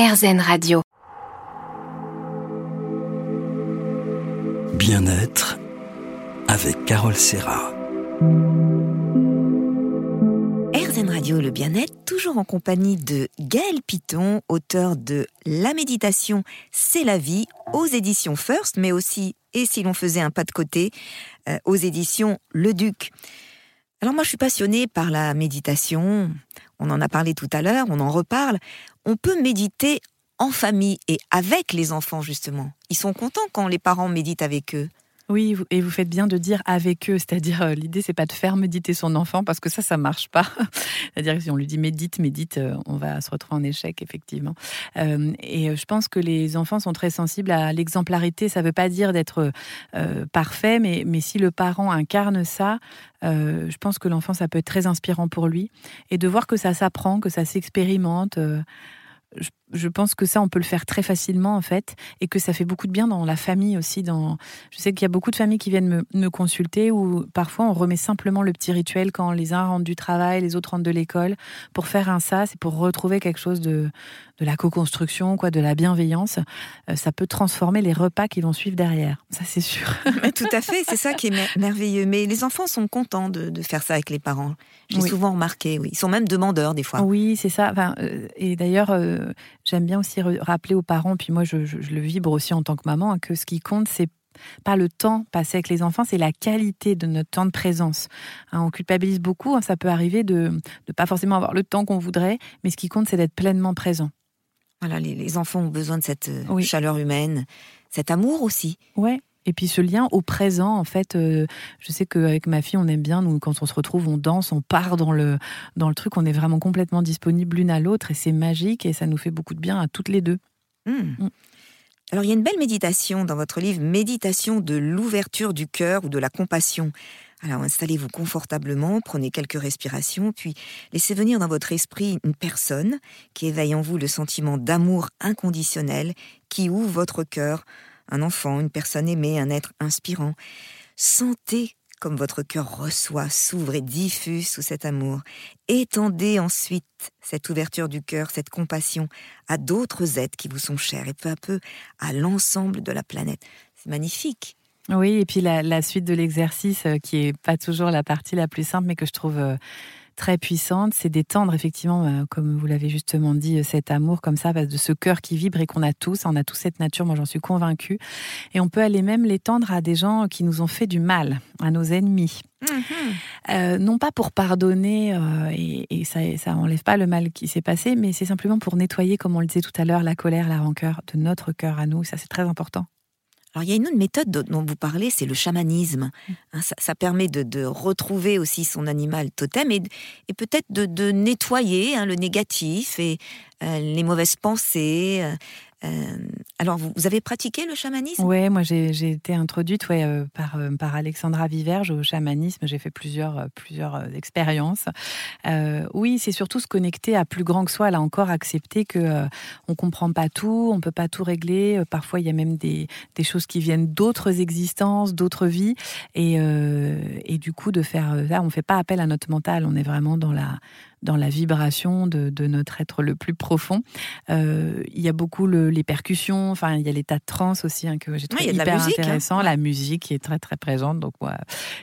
RZN Radio. Bien-être avec Carole Serra. RZN Radio, le bien-être, toujours en compagnie de Gaël Piton, auteur de La méditation, c'est la vie, aux éditions First, mais aussi Et si l'on faisait un pas de côté, euh, aux éditions Le Duc. Alors moi, je suis passionnée par la méditation. On en a parlé tout à l'heure, on en reparle. On peut méditer en famille et avec les enfants, justement. Ils sont contents quand les parents méditent avec eux. Oui, et vous faites bien de dire avec eux, c'est-à-dire euh, l'idée c'est pas de faire méditer son enfant parce que ça ça marche pas. c'est-à-dire que si on lui dit médite, médite, euh, on va se retrouver en échec effectivement. Euh, et je pense que les enfants sont très sensibles à l'exemplarité. Ça veut pas dire d'être parfait, mais mais si le parent incarne ça, je pense que l'enfant ça peut être très inspirant pour lui et de voir que ça s'apprend, que ça s'expérimente je pense que ça, on peut le faire très facilement en fait, et que ça fait beaucoup de bien dans la famille aussi. Dans, je sais qu'il y a beaucoup de familles qui viennent me, consulter où parfois on remet simplement le petit rituel quand les uns rentrent du travail, les autres rentrent de l'école, pour faire un ça, c'est pour retrouver quelque chose de, de la co-construction, quoi, de la bienveillance. Euh, ça peut transformer les repas qui vont suivre derrière, ça c'est sûr. Tout à fait, c'est ça qui est merveilleux. Mais les enfants sont contents de, faire ça avec les parents. J'ai souvent remarqué, oui. Ils sont même demandeurs des fois. Oui, c'est ça. Enfin, euh, et d'ailleurs, euh, j'aime bien aussi rappeler aux parents, puis moi je, le vibre aussi en tant que maman, hein, que ce qui compte, c'est pas le temps passé avec les enfants, c'est la qualité de notre temps de présence. Hein, on culpabilise beaucoup, hein, ça peut arriver de ne pas forcément avoir le temps qu'on voudrait, mais ce qui compte, c'est d'être pleinement présent. Voilà, les, enfants ont besoin de cette euh, chaleur humaine, cet amour aussi. Ouais. Et puis ce lien au présent, en fait, euh, je sais qu'avec ma fille, on aime bien, nous, quand on se retrouve, on danse, on part dans le, dans le truc, on est vraiment complètement disponible l'une à l'autre et c'est magique et ça nous fait beaucoup de bien à toutes les deux. Hmm. Mm. Alors il y a une belle méditation dans votre livre, Méditation de l'ouverture du cœur ou de la compassion. Alors installez-vous confortablement, prenez quelques respirations, puis laissez venir dans votre esprit une personne qui éveille en vous le sentiment d'amour inconditionnel, qui ouvre votre cœur un enfant, une personne aimée, un être inspirant. Sentez comme votre cœur reçoit, s'ouvre et diffuse sous cet amour. Étendez ensuite cette ouverture du cœur, cette compassion à d'autres êtres qui vous sont chers et peu à peu à l'ensemble de la planète. C'est magnifique. Oui, et puis la, suite de l'exercice, euh, qui est pas toujours la partie la plus simple, mais que je trouve euh, très puissante, c'est d'étendre effectivement, euh, comme vous l'avez justement dit, euh, cet amour comme ça, de ce cœur qui vibre et qu'on a tous. On a tous cette nature, moi j'en suis convaincue. Et on peut aller même l'étendre à des gens qui nous ont fait du mal, à nos ennemis. Mm-hmm. Euh, non pas pour pardonner et, ça, ça enlève pas le mal qui s'est passé, mais c'est simplement pour nettoyer, comme on le disait tout à l'heure, la colère, la rancœur de notre cœur à nous. Ça, c'est très important. Alors il y a une autre méthode dont vous parlez, c'est le chamanisme. Mm. Hein, ça, permet de, retrouver aussi son animal totem et, peut-être de, nettoyer hein, le négatif et euh, les mauvaises pensées, euh, euh, alors, vous, avez pratiqué le chamanisme? Oui, moi j'ai été introduite ouais, euh, par, euh, par Alexandra Viverge au chamanisme. J'ai fait plusieurs, plusieurs expériences. oui, c'est surtout se connecter à plus grand que soi. Là encore, accepter que on comprend pas tout, on peut pas tout régler. Parfois, il y a même des, des choses qui viennent d'autres existences, d'autres vies. Et, et du coup, de faire là, on fait pas appel à notre mental. On est vraiment dans la dans la vibration de, notre être le plus profond. Euh, il y a beaucoup les percussions, enfin il y a l'état de trance aussi hein, que j'ai trouvé hyper hein. intéressant. La musique qui est très très présente. Donc moi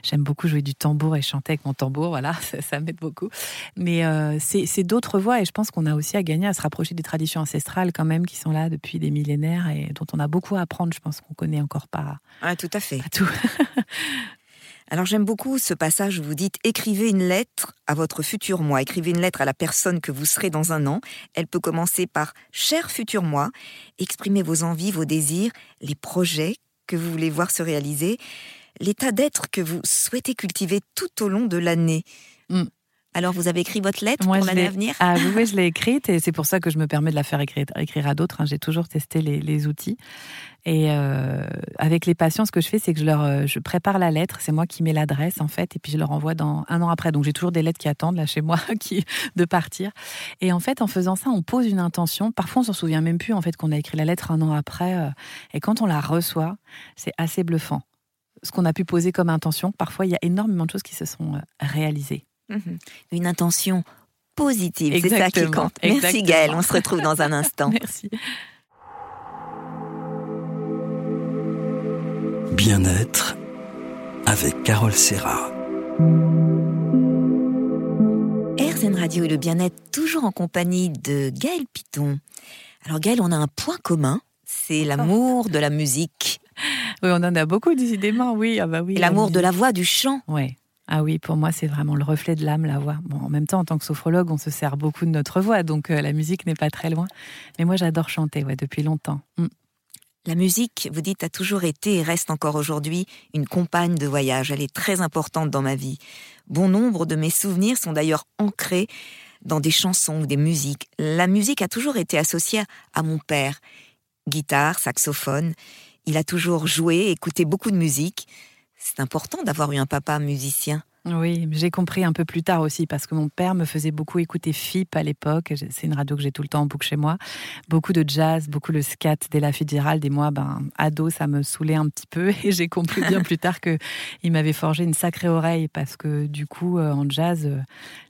j'aime beaucoup jouer du tambour et chanter avec mon tambour. Voilà, ça, m'aide beaucoup. Mais euh, c'est d'autres voix et je pense qu'on a aussi à gagner à se rapprocher des traditions ancestrales quand même qui sont là depuis des millénaires et dont on a beaucoup à apprendre. Je pense qu'on connaît encore pas. Ah, tout à fait. Pas tout. Alors j'aime beaucoup ce passage où vous dites écrivez une lettre à votre futur moi, écrivez une lettre à la personne que vous serez dans un an. Elle peut commencer par cher futur moi, exprimez vos envies, vos désirs, les projets que vous voulez voir se réaliser, l'état d'être que vous souhaitez cultiver tout au long de l'année. Hmm. Alors, vous avez écrit votre lettre pour l'année à venir Ah oui, je l'ai écrite et c'est pour ça que je me permets de la faire écrire, à d'autres. Hein. J'ai toujours testé les, outils. Et euh, avec les patients, ce que je fais, c'est que je leur euh, je prépare la lettre. C'est moi qui mets l'adresse, en fait, et puis je leur envoie dans un an après. Donc, j'ai toujours des lettres qui attendent, là, chez moi, qui, de partir. Et en fait, en faisant ça, on pose une intention. Parfois, on s'en souvient même plus, en fait, qu'on a écrit la lettre un an après. Euh. et quand on la reçoit, c'est assez bluffant. Ce qu'on a pu poser comme intention, parfois, il y a énormément de choses qui se sont réalisées. Mhm. Une intention positive. C'est ça qui compte. Merci Gaëlle, on se retrouve dans un instant. Merci. Bien-être avec Carole Serra. RZN Radio et le bien-être toujours en compagnie de Gaëlle Piton. Alors Gaëlle, on a un point commun, c'est l'amour de la musique. Oui, on en a beaucoup décidément, oui. Ah bah oui l'amour de la voix, du chant. Oui. Ah oui, pour moi, c'est vraiment le reflet de l'âme, la voix. Bon, en même temps, en tant que sophrologue, on se sert beaucoup de notre voix, donc euh, la musique n'est pas très loin. Mais moi, j'adore chanter, ouais, depuis longtemps. Mm. La musique, vous dites, a toujours été et reste encore aujourd'hui une compagne de voyage. Elle est très importante dans ma vie. Bon nombre de mes souvenirs sont d'ailleurs ancrés dans des chansons ou des musiques. La musique a toujours été associée à mon père. Guitare, saxophone. Il a toujours joué, écouté beaucoup de musique. C'est important d'avoir eu un papa musicien. Oui, j'ai compris un peu plus tard aussi parce que mon père me faisait beaucoup écouter FIP à l'époque. C'est une radio que j'ai tout le temps en boucle chez moi. Beaucoup de jazz, beaucoup le scat d'Ella Fitzgerald. Et moi, ben, ado, ça me saoulait un petit peu. Et j'ai compris bien plus tard que il m'avait forgé une sacrée oreille parce que du coup, euh, en jazz, euh,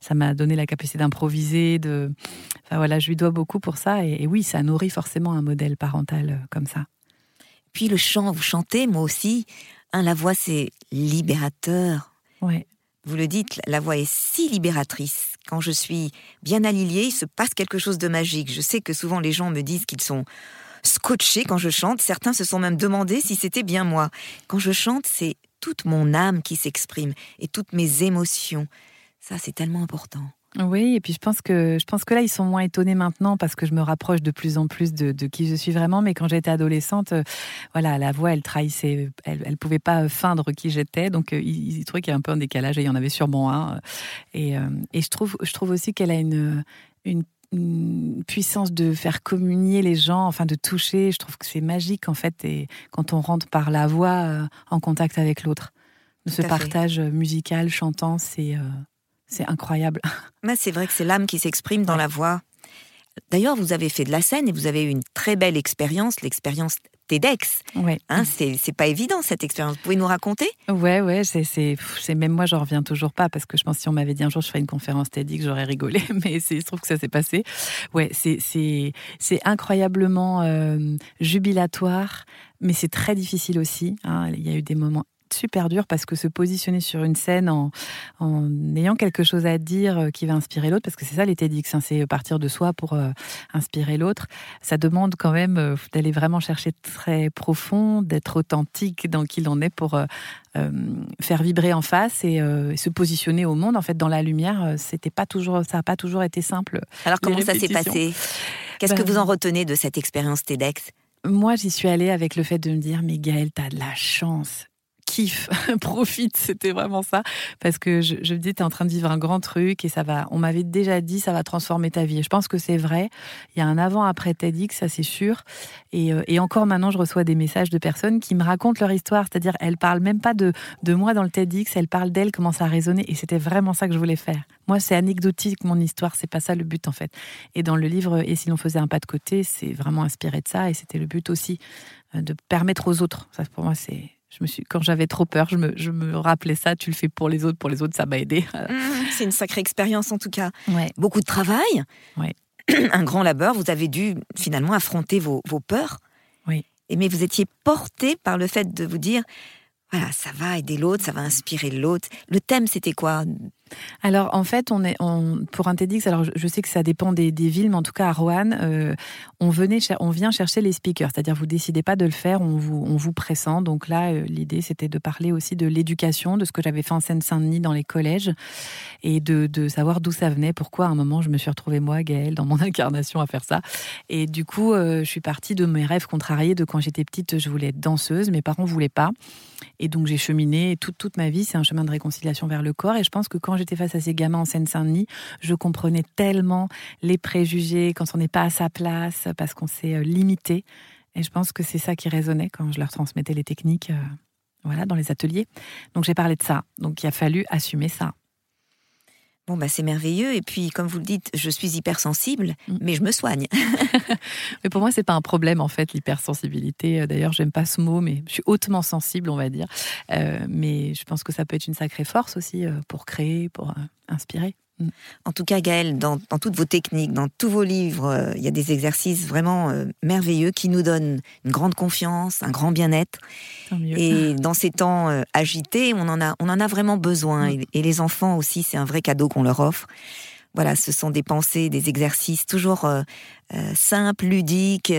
ça m'a donné la capacité d'improviser. De, enfin voilà, je lui dois beaucoup pour ça. Et, oui, ça nourrit forcément un modèle parental euh, comme ça. Puis le chant, vous chantez, moi aussi. Hein, la voix, c'est libérateur. Ouais. Vous le dites, la voix est si libératrice. Quand je suis bien alliée, il se passe quelque chose de magique. Je sais que souvent les gens me disent qu'ils sont scotchés quand je chante. Certains se sont même demandé si c'était bien moi. Quand je chante, c'est toute mon âme qui s'exprime et toutes mes émotions. Ça, c'est tellement important. Oui, et puis je pense que je pense que là ils sont moins étonnés maintenant parce que je me rapproche de plus en plus de, qui je suis vraiment. Mais quand j'étais adolescente, euh, voilà, la voix elle trahissait, elle, elle pouvait pas feindre qui j'étais, donc euh, ils, trouvaient qu'il y a un peu un décalage et il y en avait sûrement un. Et, euh, et je trouve je trouve aussi qu'elle a une, une puissance de faire communier les gens, enfin de toucher. Je trouve que c'est magique en fait, et quand on rentre par la voix en contact avec l'autre, ce partage musical, chantant, c'est c'est incroyable. Mais c'est vrai que c'est l'âme qui s'exprime dans la voix. D'ailleurs, vous avez fait de la scène et vous avez eu une très belle expérience, l'expérience TEDx. Ouais. Hein, c'est pas évident cette expérience. Vous pouvez nous raconter? Ouais, ouais, c'est même moi, j'en reviens toujours pas parce que je pense que si on m'avait dit un jour je ferais une conférence TEDx, j'aurais rigolé, mais je trouve que ça s'est passé. Ouais, c'est incroyablement euh, jubilatoire, mais c'est très difficile aussi. Hein. Il y a eu des moments super dur parce que se positionner sur une scène en, ayant quelque chose à dire euh, qui va inspirer l'autre, parce que c'est ça les TEDx, hein, c'est partir de soi pour euh, inspirer l'autre, ça demande quand même euh, d'aller vraiment chercher très profond, d'être authentique dans qui l'on est pour faire vibrer en face et, se positionner au monde. En fait, dans la lumière, c'était pas toujours, ça n'a pas toujours été simple. Alors comment ça s'est passé? Qu'est-ce que ben, vous en retenez de cette expérience TEDx? moi, j'y suis allée avec le fait de me dire, mais Gaëlle, t'as de la chance profite, c'était vraiment ça. Parce que je, me dis, tu es en train de vivre un grand truc et ça va, on m'avait déjà dit, ça va transformer ta vie. je pense que c'est vrai. Il y a un avant-après TEDx, ça c'est sûr. Et, euh, et, encore maintenant, je reçois des messages de personnes qui me racontent leur histoire. C'est-à-dire, elles parlent même pas de, de moi dans le TEDx, elles parlent d'elles, comment ça a résonné. Et c'était vraiment ça que je voulais faire. Moi, c'est anecdotique, mon histoire, c'est pas ça le but en fait. Et dans le livre Et si l'on faisait un pas de côté, c'est vraiment inspiré de ça. Et c'était le but aussi euh, de permettre aux autres. Ça, pour moi, c'est je me suis, quand j'avais trop peur, je me, je me, rappelais ça. Tu le fais pour les autres, pour les autres, ça m'a aidé. Mmh, c'est une sacrée expérience en tout cas. Ouais. Beaucoup de travail. Ouais. Un grand labeur. Vous avez dû finalement affronter vos, vos peurs. Oui. Mais vous étiez porté par le fait de vous dire voilà, ça va aider l'autre, ça va inspirer l'autre. Le thème, c'était quoi? Alors en fait, on est pour un. Alors je, sais que ça dépend des, villes, mais en tout cas à Roanne, euh, on venait, on vient chercher les speakers. C'est-à-dire vous décidez pas de le faire, on vous on pressent. Donc là, euh, l'idée c'était de parler aussi de l'éducation, de ce que j'avais fait en Seine-Saint-Denis dans les collèges, et de, de savoir d'où ça venait, pourquoi à un moment je me suis retrouvée moi, Gaëlle, dans mon incarnation à faire ça. Et du coup, euh, je suis partie de mes rêves contrariés de quand j'étais petite, je voulais être danseuse, mes parents voulaient pas, et donc j'ai cheminé toute toute ma vie. C'est un chemin de réconciliation vers le corps, et je pense que quand j'étais face à ces gamins en Seine-Saint-Denis, je comprenais tellement les préjugés quand on n'est pas à sa place, parce qu'on s'est euh, limité. Et je pense que c'est ça qui résonnait quand je leur transmettais les techniques, euh, voilà, dans les ateliers. Donc j'ai parlé de ça. Donc il a fallu assumer ça. Bon, bah, c'est merveilleux. Et puis, comme vous le dites, je suis hypersensible, mm. mais je me soigne. mais pour moi, c'est pas un problème, en fait, l'hypersensibilité. Euh, d'ailleurs, j'aime pas ce mot, mais je suis hautement sensible, on va dire. Euh, mais je pense que ça peut être une sacrée force aussi euh, pour créer, pour inspirer. Mm. En tout cas, Gaëlle, dans, toutes vos techniques, dans tous vos livres, euh, il y a des exercices vraiment euh, merveilleux qui nous donnent une grande confiance, un grand bien-être. Et dans ces temps euh, agités, on en a, on en a vraiment besoin. Mm. Et, les enfants aussi, c'est un vrai cadeau qu'on leur offre. Voilà, ce sont des pensées, des exercices toujours simples, ludiques,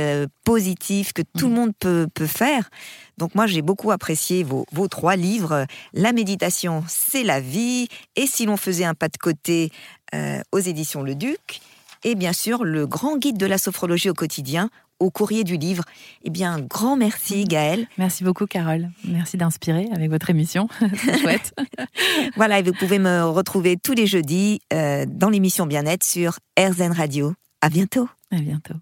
positifs que tout le mm. monde peut, peut faire. Donc moi, j'ai beaucoup apprécié vos, trois livres. La méditation, c'est la vie. Et si l'on faisait un pas de côté euh, aux éditions Le Duc. Et bien sûr, le grand guide de la sophrologie au quotidien au courrier du livre. Eh bien, grand merci Gaëlle. Merci beaucoup Carole. Merci d'inspirer avec votre émission. C'est chouette. voilà, et vous pouvez me retrouver tous les jeudis euh, dans l'émission Bien-être sur RZN Radio. À bientôt. À bientôt.